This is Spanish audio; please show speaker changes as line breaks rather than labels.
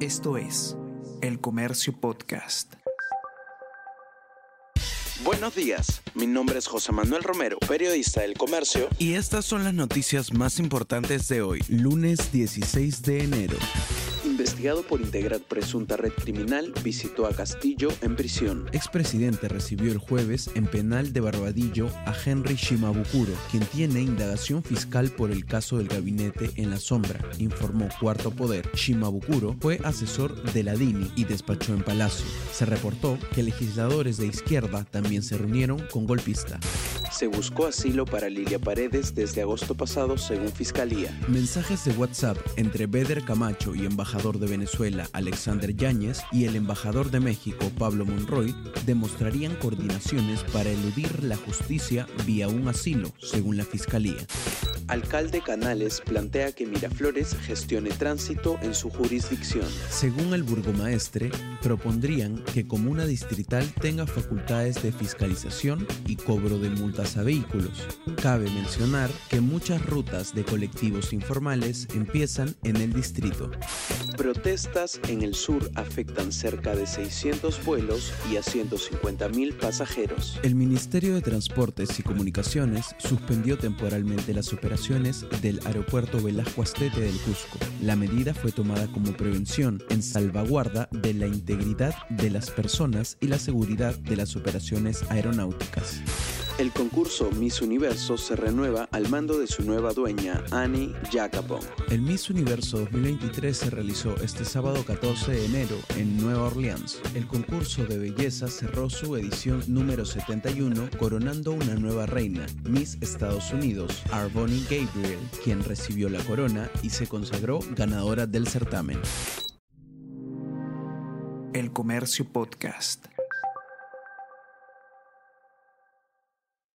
Esto es El Comercio Podcast.
Buenos días, mi nombre es José Manuel Romero, periodista del Comercio.
Y estas son las noticias más importantes de hoy, lunes 16 de enero
por integrar presunta red criminal, visitó a Castillo en prisión.
Expresidente recibió el jueves en penal de Barbadillo a Henry Shimabukuro, quien tiene indagación fiscal por el caso del gabinete en la sombra, informó Cuarto Poder. Shimabukuro fue asesor de la DINI y despachó en Palacio. Se reportó que legisladores de izquierda también se reunieron con golpista.
Se buscó asilo para Lilia Paredes desde agosto pasado, según Fiscalía.
Mensajes de WhatsApp entre Beder Camacho y embajador de Venezuela, Alexander Yáñez, y el embajador de México, Pablo Monroy, demostrarían coordinaciones para eludir la justicia vía un asilo, según la Fiscalía.
Alcalde Canales plantea que Miraflores gestione tránsito en su jurisdicción.
Según el burgomaestre, propondrían que Comuna Distrital tenga facultades de fiscalización y cobro de multas a vehículos. Cabe mencionar que muchas rutas de colectivos informales empiezan en el distrito.
Protestas en el sur afectan cerca de 600 vuelos y a 150.000 pasajeros.
El Ministerio de Transportes y Comunicaciones suspendió temporalmente las operaciones del aeropuerto Velasco Astete del Cusco. La medida fue tomada como prevención en salvaguarda de la integridad de las personas y la seguridad de las operaciones aeronáuticas.
El concurso Miss Universo se renueva al mando de su nueva dueña, Annie Jacapon.
El Miss Universo 2023 se realizó este sábado 14 de enero en Nueva Orleans. El concurso de belleza cerró su edición número 71 coronando una nueva reina, Miss Estados Unidos, Arboni Gabriel, quien recibió la corona y se consagró ganadora del certamen. El Comercio Podcast.